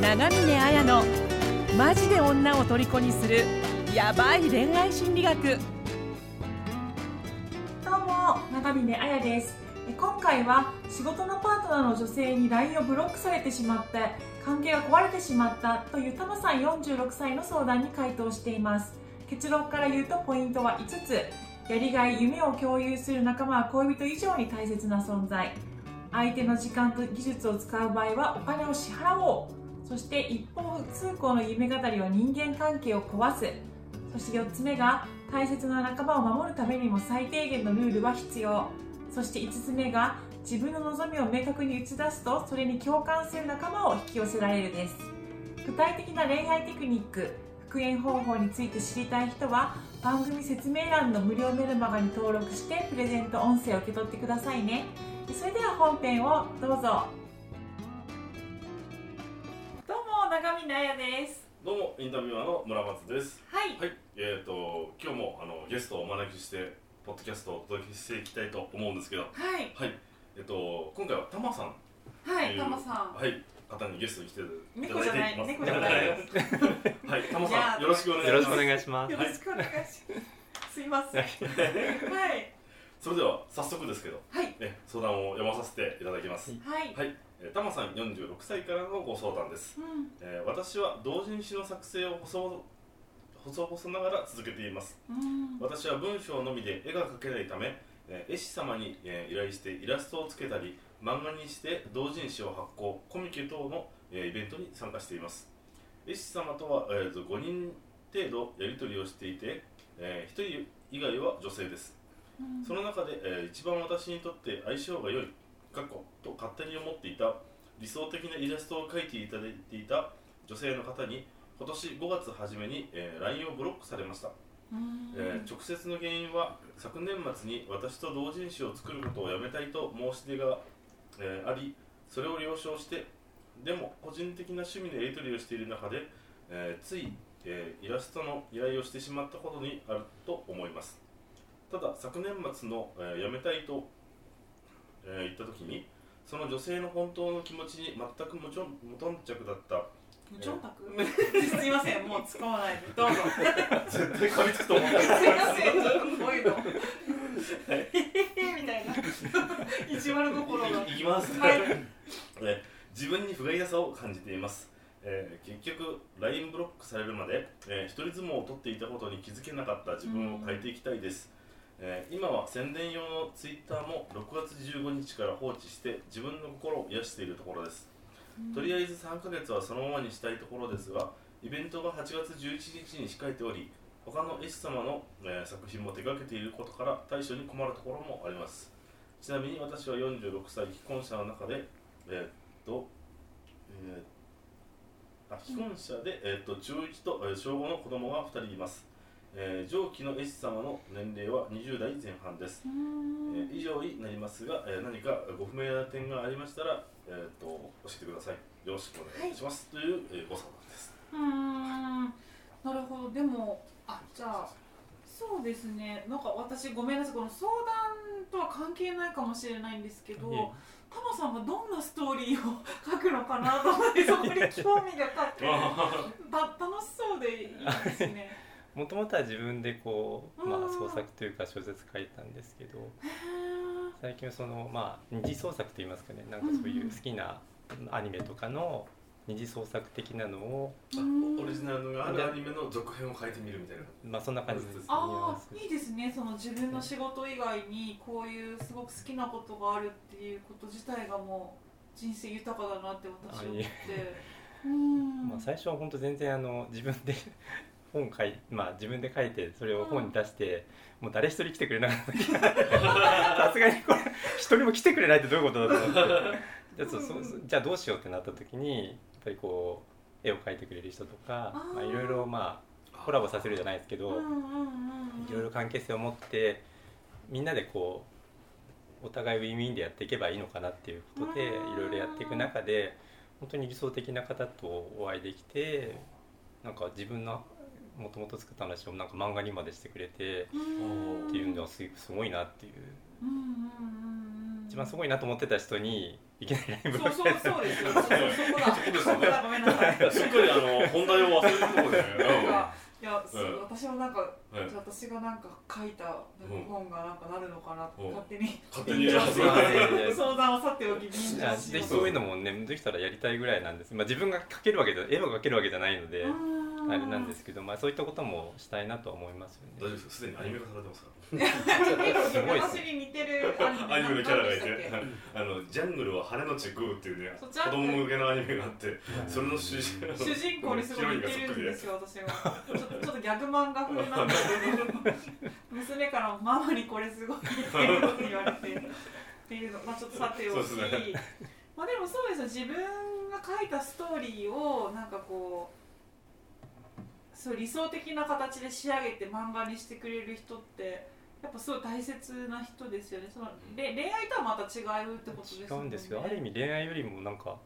長峰綾のマジで女を虜にするヤバい恋愛心理学。どうも長峰彩です。今回は仕事のパートナーの女性に LINE をブロックされてしまって関係が壊れてしまったというタマさん46歳の相談に回答しています。結論から言うとポイントは5つ。やりがい夢を共有する仲間は恋人以上に大切な存在。相手の時間と技術を使う場合はお金を支払おう。そして一方通行の夢語りは人間関係を壊す。そして4つ目が大切な仲間を守るためにも最低限のルールは必要。そして5つ目が自分の望みを明確に打ち出すとそれに共感する仲間を引き寄せられるです。具体的な恋愛テクニック復縁方法について知りたい人は番組説明欄の無料メルマガに登録してプレゼント音声を受け取ってくださいね。それでは本編をどうぞ。どうも長見奈也ですどうもインタビュアーの村松です。はいはい、えっ、と今日もあのゲストをお招きしてポッドキャストをお届けしていきたいと思うんですけど、はいはい、えっ、と今回はタマさんはいタマさんはい方にゲストに来ていた猫じゃないだいています。猫じゃないはい、タマじゃあさんよろしくお願いします。よろしくお願いします。よろしくお願いします。すいません。はい。それでは早速ですけど、はい。ね相談を読まさせていただきます。はい。はい、えータマさん46歳からのご相談です。うん。えー私は同人誌の作成を細細々ながら続けています。うん。私は文章のみで絵が描けないため、えー絵師様に、えー依頼してイラストをつけたり漫画にして同人誌を発行コミケ等の、えーイベントに参加しています絵師様とは、えーと5人程度やり取りをしていて、え1人以外は女性ですその中で、えー一番私にとって相性が良い過去と勝手に思っていた理想的なイラストを描いていただいていた女性の方に今年5月初めに、えー LINE をブロックされました。うん。えー直接の原因は昨年末に私と同人誌を作ることをやめたいと申し出が、えーありそれを了承してでも個人的な趣味でやり取りをしている中で、えーつい、えーイラストの依頼をしてしまったことにあると思いますただ昨年末の、えーやめたいと、えー言った時にその女性の本当の気持ちに全く無ち無頓着だった無調卓。すいません。もう使わないで。どうぞ。絶対噛みつくと思ったすいません。ちょっとこういうの？みたいな。意地悪心が。いいきます、はいえ自分に不甲斐なさを感じています、えー結局 LINE ブロックされるまで、えー一人相撲を取っていたことに気づけなかった自分を変えていきたいです、えー今は宣伝用の Twitter も6月15日から放置して自分の心を癒しているところです、とりあえず3ヶ月はそのままにしたいところですがイベントが8月11日に控えており他の絵師様の、えー作品も手掛けていることから対処に困るところもあります。ちなみに私は46歳既婚者の中でえーっと、えーあ既婚者で、えーっと中1と、えー小5の子供が2人います、えー上記の絵師様の年齢は20代前半です、うん。えー以上になりますが、えー何かご不明な点がありましたら、えーっと教えてくださいよろしくお願いします、という、えーご相談ですうーん。なるほど。でも、あ、じゃあ。そうですね。なんか私ごめんなさい。この相談とは関係ないかもしれないんですけど。タマさんがどんなストーリーを書くのかなと思ってそこに興味が勝ってた楽しそうでいいですね。もともとは自分でこう、まうん。あ、創作というか小説書いたんですけどへ最近はそのまあ二次創作といいますかねなんかそういう好きなアニメとかの二次創作的なのを、ーオリジナルがあるアニメの続編を書いてみるみたいな。まあ、そんな感じですああいいですねその自分の仕事以外にこういうすごく好きなことがあるっていうこと自体がもう人生豊かだなって私は思って。うん。まあ、最初は本当全然あの自分で本書いまあ自分で書いてそれを本に出して、もう誰一人来てくれなかった。さすがにこれ一人も来てくれないってどういうことだと思って。じゃあそそじゃあどうしようってなった時にやっぱりこう絵を描いてくれる人とかいろいろまあコラボさせるじゃないですけど、うんうんうんうん。いろいろ関係性を持ってみんなでこうお互いウィンウィンでやっていけばいいのかなっていうことでいうん。ろいろやっていく中で本当に理想的な方とお会いできてなんか自分のもともと作った話をなんか漫画にまでしてくれてうん。っていうのはすすごいなっていう。うんうんうんうん。一番すごいなと思ってた人にいきなりライブそうそうそうですよ。そこだそこだ。ごめんなさいすっかりあの本題を忘れるところで、なんかいや、そううん。私もなんか、うん。はい私がなんか書いた本がなんかなるのかなとうん。勝手に。勝手に。相談をさておきぜひそういうのもねできたらやりたいぐらいなんです、まあ、自分が描けるわけじゃ絵を描けるわけじゃないのであれなんですけど、まあ、そういったこともしたいなとは思いますよ大丈夫ねですか？すでにアニメ化されてますか 結構私に似てるアニメのキャラがいて。あのジャングルは羽のち食うっていうね子供向けのアニメがあってそれの主人け主人公にすごい似てるんですよよ 私は。ちょっとちょっとギャグ漫画風なんで。すけど娘からもママにこれすごい似てるって言われて。っていうのまあちょっとさておき、まあでもそうですよ。自分が書いたストーリーをなんかこうそう理想的な形で仕上げて漫画にしてくれる人ってやっぱすごい大切な人ですよね。そのれ恋愛とはまた違うってことです違よね。うんですけどある意味恋愛よりもなんか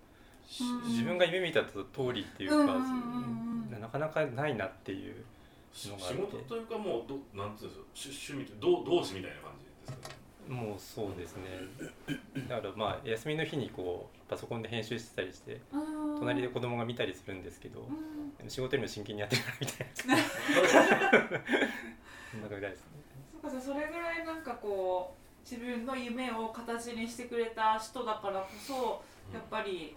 しうん自分が夢見た通りっていうか、うんうんうんうん。なかなかないなっていう仕のがあって。事というかもうどなんていうんですか趣趣味って同同志みたいな感じですか？ねもうそうですね。だからまあ休みの日にこうパソコンで編集してたりしてうん隣で子供が見たりするんですけどうん仕事よりも真剣にやってるみたいな。そんなぐらいですね。そうかそれぐらいなんかこう自分の夢を形にしてくれた人だからこそやっぱり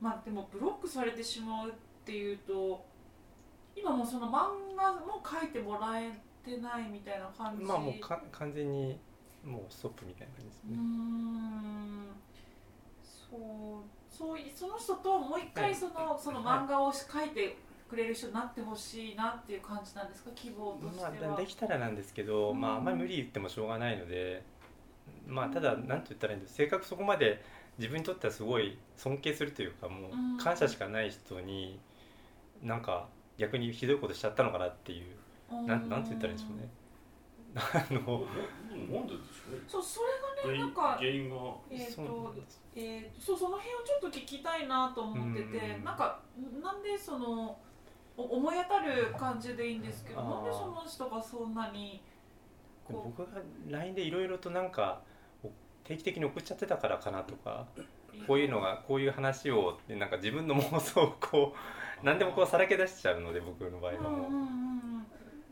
まあでもブロックされてしまうっていうと今もうその漫画も描いてもらえてないみたいな感じ。まあもうか完全にもうストップみたいな感じですね、んそうそういその人ともう一回はい。その,、その漫画を描いてくれる人になってほしいなっていう感じなんですか？希望としては、まあ、できたらなんですけど、まあ、あんまり無理言ってもしょうがないので、まあ、ただ何と言ったらいいんです。性格そこまで自分にとってはすごい尊敬するというかもうん。う感謝しかない人になんか逆にひどいことしちゃったのかなっていうなんなんて言ったらいいんでしょうね。あのなんででそうそれがねなんか原因が。えーそうとえーとそうその辺をちょっと聞きたいなと思ってて、うん。なんかなんでそのお思い当たる感じでいいんですけどなんでその人がそんなにこ僕が LINE でいろいろとなんかお定期的に送っちゃってたからかなとかうこういうのがこういう話をなんか自分の妄想をこう何でもこうさらけ出しちゃうので僕の場合はもう。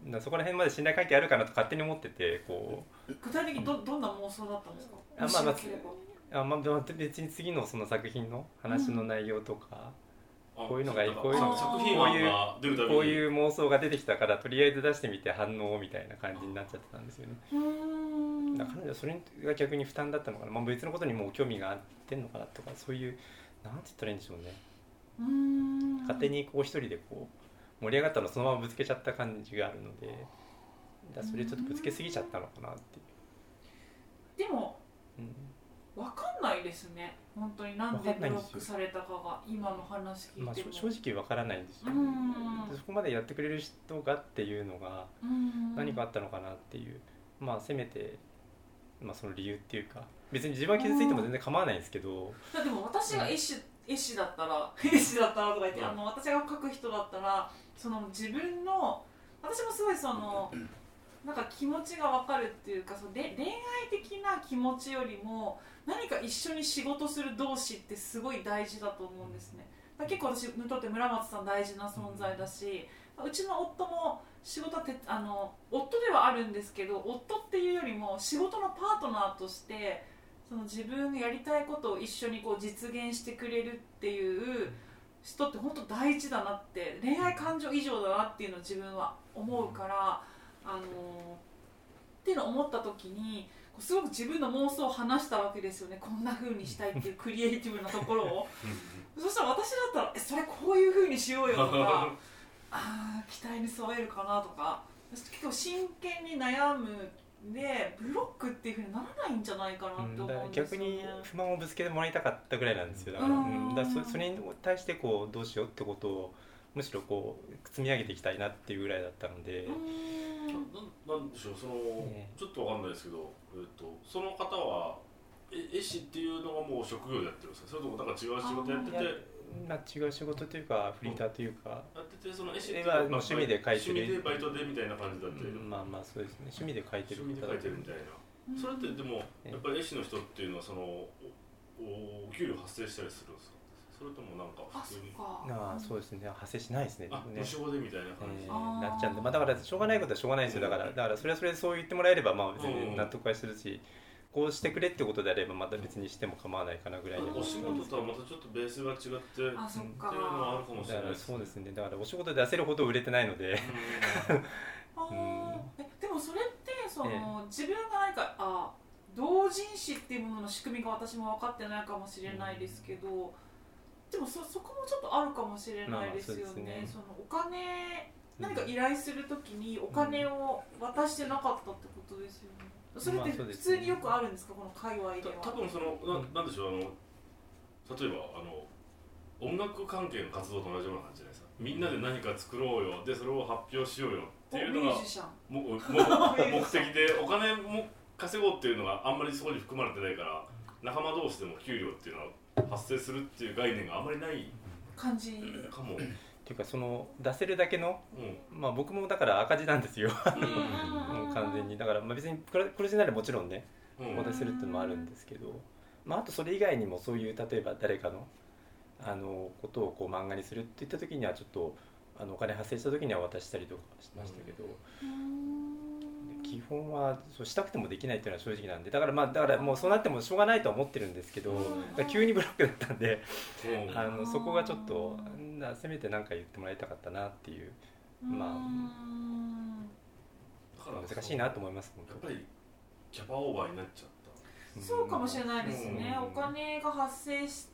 うんうんうんうんだからそこら辺まで信頼関係あるかなと勝手に思っててこ具体的にどどんな妄想だったんですか？あまあまあまあ、でも別に次のその作品の話の内容とか、あこういうのがいいこういうの作品案が出るたびに。こういう妄想が出てきたからとりあえず出してみて反応みたいな感じになっちゃってたんですよね。彼女はそれが逆に負担だったのかな、まあ、別のことにもう興味があってんのかなとかそういうなんて言ったらいいんでしょうね。う勝手にこう一人でこう盛り上がったのをそのままぶつけちゃった感じがあるのでだそれちょっとぶつけすぎちゃったのかなっていでもう、うん。わかんないですね。本当になんでブロックされたかが今の話聞いまあ、ても、しょ正直わからないんですよ、うん。でそこまでやってくれる人がっていうのがうん。何かあったのかなっていう、まあせめて、まあ、その理由っていうか。別に自分は傷ついても全然構わないんですけど、だってもう私が絵師,、絵師だったら絵師だったらとか言って、うん。あの私が描く人だったらその自分の私もすごいそのなんか気持ちが分かるっていうかそので恋愛的な気持ちよりも何か一緒に仕事する同士ってすごい大事だと思うんですね。結構私にとって村松さん大事な存在だしうちの夫も仕事はてあの夫ではあるんですけど夫っていうよりも仕事のパートナーとしてその自分がやりたいことを一緒にこう実現してくれるっていう人って本当大事だなって恋愛感情以上だなっていうのを自分は思うから、あのっていうのを思った時にすごく自分の妄想を話したわけですよね。こんな風にしたいっていうクリエイティブなところを。そしたら私だったらえそれこういう風にしようよとか あー期待に沿えるかなとか結構真剣に悩むでブロックっていう風にならないんじゃないかなって思うんですよね。逆に不満をぶつけてもらいたかったぐらいなんですよ。だから,、うん。うん、だからそそれに対してこうどうしようってことをむしろこう積み上げていきたいなっていうぐらいだったので、ななんでしょうその、え。ちょっとわかんないですけど、えっとその方はえ絵師っていうのがもう職業でやってるんですか？それともなんか違う仕事やっててまあ、違う仕事というかフリーターというか、やっててその絵師って絵は趣味で描いてる。趣味でバイトでみたいな感じだって、うんまあまあそうですね。趣味で描いてる趣味で描いてるみたいな、それってでもええやっぱり絵師の人っていうのはそのおお給料発生したりするんですか？それともなんか普通に。か。ああそうですね。発生しないですね。あね。無償でみたいな感じ、えーなっちゃうんで、まあ、だからしょうがないことはしょうがないですよ。だからだからそれはそれでそう言ってもらえればまあ別に納得はするし、こうしてくれってことであればまた別にしても構わないかなぐらいで。お仕事とはまたちょっとベースが違ってっていうあそっかのはあるかもしれないですそうですね。だからお仕事で出せるほど売れてないので。あー。えでもそれってその、え自分が何かあ同人誌っていうものの仕組みが私も分かってないかもしれないですけど、でもそそこもちょっとあるかもしれないですよね,、まあね。そのお金何か依頼するときにお金を渡してなかったってことですよねそれって普通によくあるんですか？この界隈では。た多分そのななんでしょうあの例えばあの音楽関係の活動と同じような感じじゃないですか。みんなで何か作ろうよ。でそれを発表しようよっていうのがもも 目的でお金も稼ごうっていうのがあんまりそこに含まれてないから仲間同士でも給料っていうのは発生するっていう概念があんまりない感じ。かも、っていうかその出せるだけのうん。まあ僕もだから赤字なんですよ。完全に。だからまあ別に黒黒字ならもちろんねうん。お出せるっていうのもあるんですけど、まあ、あとそれ以外にもそういう例えば誰かのあのことをこう漫画にするっていった時にはちょっとあのお金発生した時には渡したりとかしましたけど、基本はそうしたくてもできないっていうのは正直なんでだからまあだからもうそうなってもしょうがないとは思ってるんですけど、急にブロックだったんで、うん。あのそこがちょっとなせめて何か言ってもらいたかったなっていうまあ難しいなと思います本やっぱりキャパオーバーになっちゃった。当そうかもしれないですね、うん。お金が発生し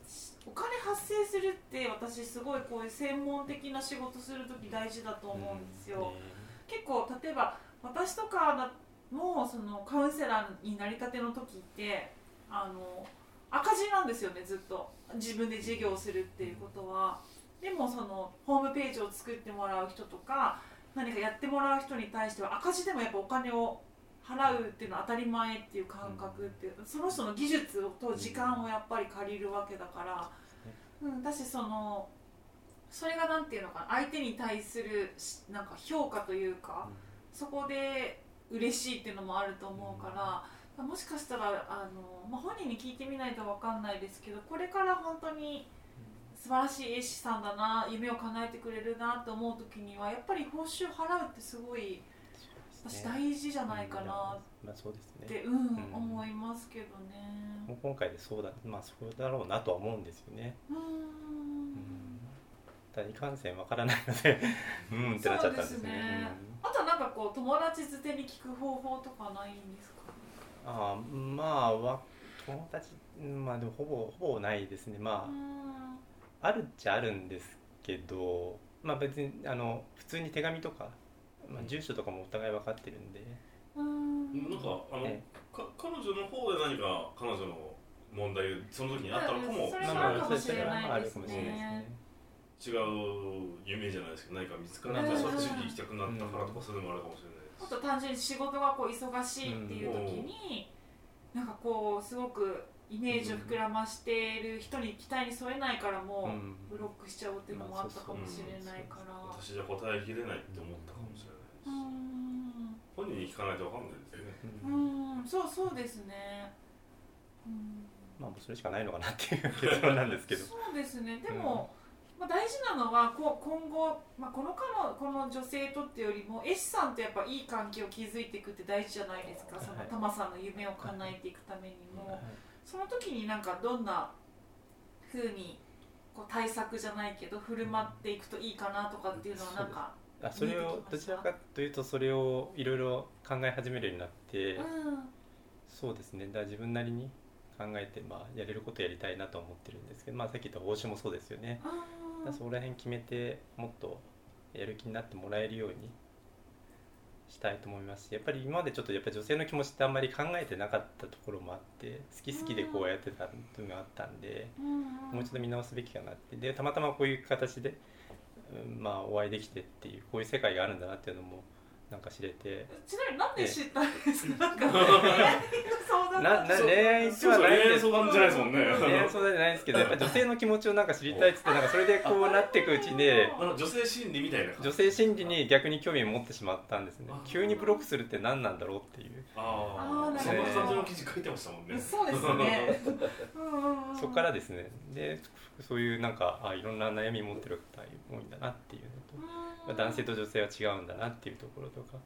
お金発生するって私すごいこういう専門的な仕事する時大事だと思うんですよ、結構例えば私とかだもそのカウンセラーになりたての時ってあの赤字なんですよねずっと。自分で事業をするっていうことは。でもそのホームページを作ってもらう人とか何かやってもらう人に対しては赤字でもやっぱお金を払うっていうのは当たり前っていう感覚ってその人の技術と時間をやっぱり借りるわけだから、うん、だしそのそれがなんていうのかな相手に対するしなんか評価というか、そこで嬉しいっていうのもあると思うから、もしかしたらあの、まあ、本人に聞いてみないと分かんないですけどこれから本当に素晴らしい絵師さんだな夢を叶えてくれるなと思う時にはやっぱり報酬払うってすごい私大事じゃないかなまあそうですね。って、うんうん。思いますけどね。今回でそうだまあそうだろうなとは思うんですよね。うんただいかんせんわからないので うんってなっちゃったんですね。そうですね。あとはなんかこう友達づてに聞く方法とかないんですか？うんああまあわ友達うんまあでもほぼほぼないですね。まうん。ああるっちゃあるんですけどまあ別にあの普通に手紙とか、まあ、住所とかもお互い分かってるんで、うん。なんかあの、えか彼女の方で何か彼女の問題その時にあったのかもしれそれはないですあるかもしれないですねね。違う夢じゃないですけど何か見つかってうんそっちに行きたくなったからとかそういうのもあるかもしれないです。あと単純に仕事がこう忙しいっていう時に、なんかこうすごくイメージを膨らましている人に期待に添えないからもうん。うブロックしちゃおうっていうのもあったかもしれないから。私じゃ答えきれないって思ったかもしれうないです、ん本人に聞かないと分かんないですよね。うん。うん。そうそうですね。うん。まあもうそれしかないのかなっていう結論なんですけど。そうですね。でも、まあ、大事なのはこう今後、まあ、この彼のこの女性とってよりも絵師さんとやっぱいい関係を築いていくって大事じゃないですか。そのはい。タマさんの夢を叶えていくためにも、はいその時になんかどんな風にこう対策じゃないけど振る舞っていくといいかなとかっていうのはなんかあそれをどちらかというとそれをいろいろ考え始めるようになって、うん。そうですね。だから自分なりに考えて、まあ、やれることやりたいなと思ってるんですけど、まあ、さっき言った報酬もそうですよねらそこら辺決めてもっとやる気になってもらえるようにしたいと思いますしやっぱり今までちょっとやっぱ女性の気持ちってあんまり考えてなかったところもあって好き好きでこうやってたっていうのがあったんで、うん。もう一度見直すべきかなって。でたまたまこういう形で、うんまあ、お会いできてっていうこういう世界があるんだなっていうのもなんか知れて。ちなみになんで知ったんですか、なんか 恋愛の相談恋愛恋愛相談じゃないですもんね。恋愛相談じゃないですけどやっぱ女性の気持ちをなんか知りたいっつってなんかそれでこうなっていくうちであの女性心理みたいな女性心理に逆に興味を持ってしまったんですね。あ急にブロックするって何なんだろうっていう。ああそんなるほど。感じの記事書いてましたもんね。そうですね。そこからですね。でそういうなんかあいろんな悩み持ってる方多いんだなっていうのと、まあ男性と女性は違うんだなっていうところとか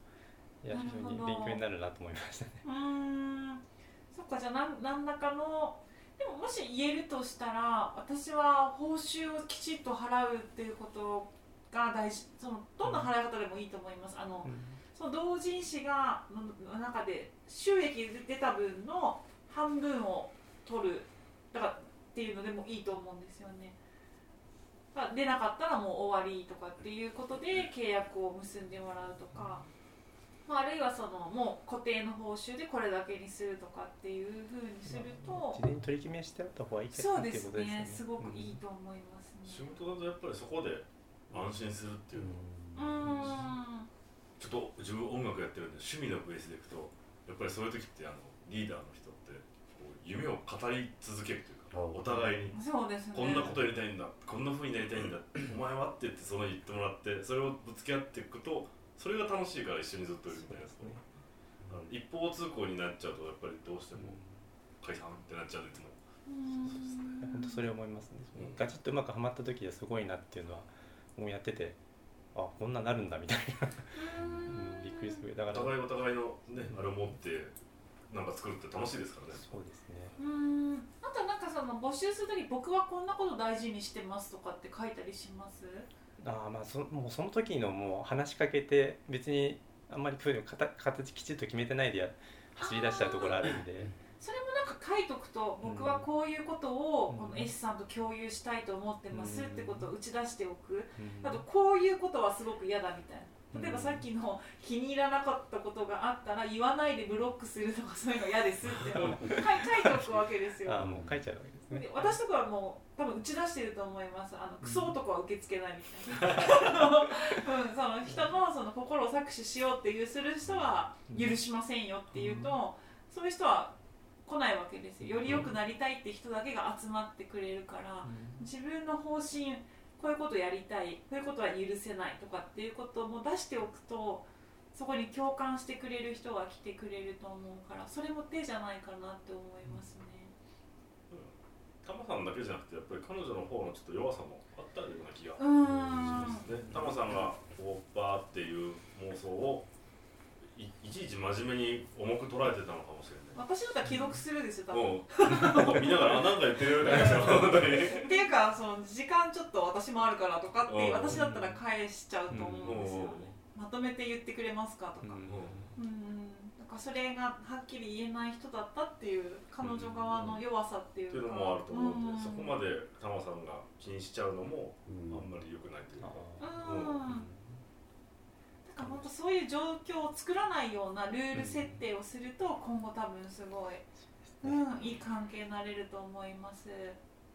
いや非常に勉強になるなと思いましたね。うそっかじゃあなん何らかのでももし言えるとしたら私は報酬をきちっと払うっていうことが大事そのどんな払い方でもいいと思います？あの、その同人誌がのの中で収益で出た分の半分を取る。だからっていうのでもいいと思うんですよね。だから出なかったらもう終わりとかっていうことで契約を結んでもらうとか、まあ、あるいはそのもう固定の報酬でこれだけにするとかっていうふうにすると事前に取り決めしてあった方がいいかなってそうですね。ねすごくいいと思います仕ね。事だとやっぱりそこで安心するっていうの。うーん。ちょっと自分音楽やってるんで趣味のベースでいくとやっぱりそういう時ってあのリーダーの人ってこう夢を語り続けるというかお互いに。そうですね。こんなことやりたいんだ。こんな風になりたいんだ。お前はって言ってその言ってもらってそれをぶつけ合っていくとそれが楽しいから一緒にずっといるみたいな。ね。あの一方通行になっちゃうとやっぱりどうしても解散ってなっちゃうんでいつも本当それ思いますね、そのガチッとうまくはまった時はすごいなっていうのはもうやっててあこんななるんだみたいな、うん。びっくりする。だからお互いお互いのねあれを持ってなんか作るって楽しいですからね。そうですね。うーん。あとなんかその募集するとき僕はこんなこと大事にしてますとかって書いたりします？ああまあそもうその時のもう話しかけて別にあんまりそういうの形形きちっと決めてないでや走り出しちゃうところあるんで。それもなんか書いとくと僕はこういうことをうん。この S さんと共有したいと思ってますってことを打ち出しておく。うん。あとこういうことはすごく嫌だみたいな例えばさっきの気に入らなかったことがあったら言わないでブロックするとかそういうの嫌ですって。書いておくわけですよ。ああもう書いちゃうわけですね。で私とかはもう多分打ち出してると思います。あのクソ男は受け付けないみたいな、うん、その人のその心を搾取しようっていうする人は許しませんよっていうと、そういう人は来ないわけですよより良くなりたいって人だけが集まってくれるから、自分の方針こういうことやりたいこういうことは許せないとかっていうことも出しておくとそこに共感してくれる人が来てくれると思うからそれも手じゃないかなって思いますね。タマさんだけじゃなくてやっぱり彼女の方のちょっと弱さもあったような気がしますね。タマさんがこうバーっていう妄想をいいちいち真面目に重く捉えてたのかもしれない。私だったら既読するですよ多分、見ながらあなんか言ってるみたいな本当にっていうかその時間ちょっと私もあるからとかってうん。私だったら返しちゃうと思うんですよね。うん。まとめて言ってくれますかとか。うん。うん。なんかそれがはっきり言えない人だったっていう彼女側の弱さっていうか。っていうのもあると思うんで、ん。そこまでタマさんが気にしちゃうのもあんまり良くないというか、あうん。だから本当そういう状況を作らないようなルール設定をすると今後多分すごい、うん、いい関係になれると思います。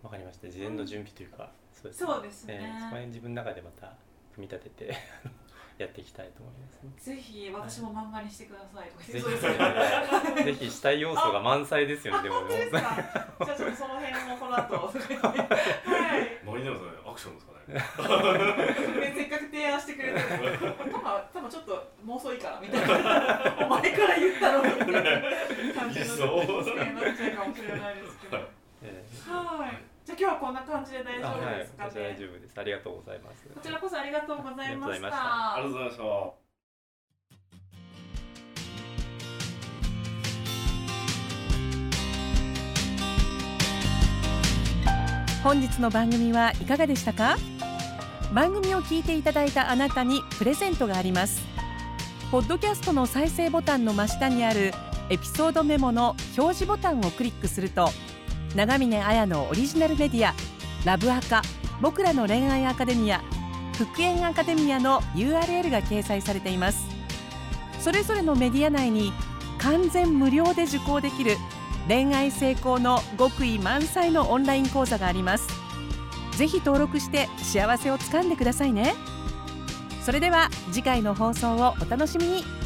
わかりました。事前の準備というかそうですそうですね。えーそこら辺自分の中でまた組み立てて やっていきたいと思いますね。ぜひ私も漫画にしてくださいとかぜひ。ぜひしたい要素が満載ですよねでもですか？じゃあちょっとその辺もこの後。はい。マリナムさんアクションですかね？せっかく提案してくれたのに多分多分ちょっと妄想いいからみたいな。お前から言ったのにみたいな感じの姿勢になっちゃうかもしれないですけど。えはい。じゃあ今日はこんな感じで大ー丈夫あはい。ですか私は大ね丈夫です。ありがとうございます。こちらこそありがとうございました。ありがとうございました。本日の番組はいかがでしたか？番組を聞いていただいたあなたにプレゼントがあります。ポッドキャストの再生ボタンの真下にあるエピソードメモの表示ボタンをクリックすると長峰綾のオリジナルメディアラブアカ僕らの恋愛アカデミア復縁アカデミアの URL が掲載されています。それぞれのメディア内に完全無料で受講できる恋愛成功の極意満載のオンライン講座があります。ぜひ登録して幸せをつかんでくださいね。それでは次回の放送をお楽しみに。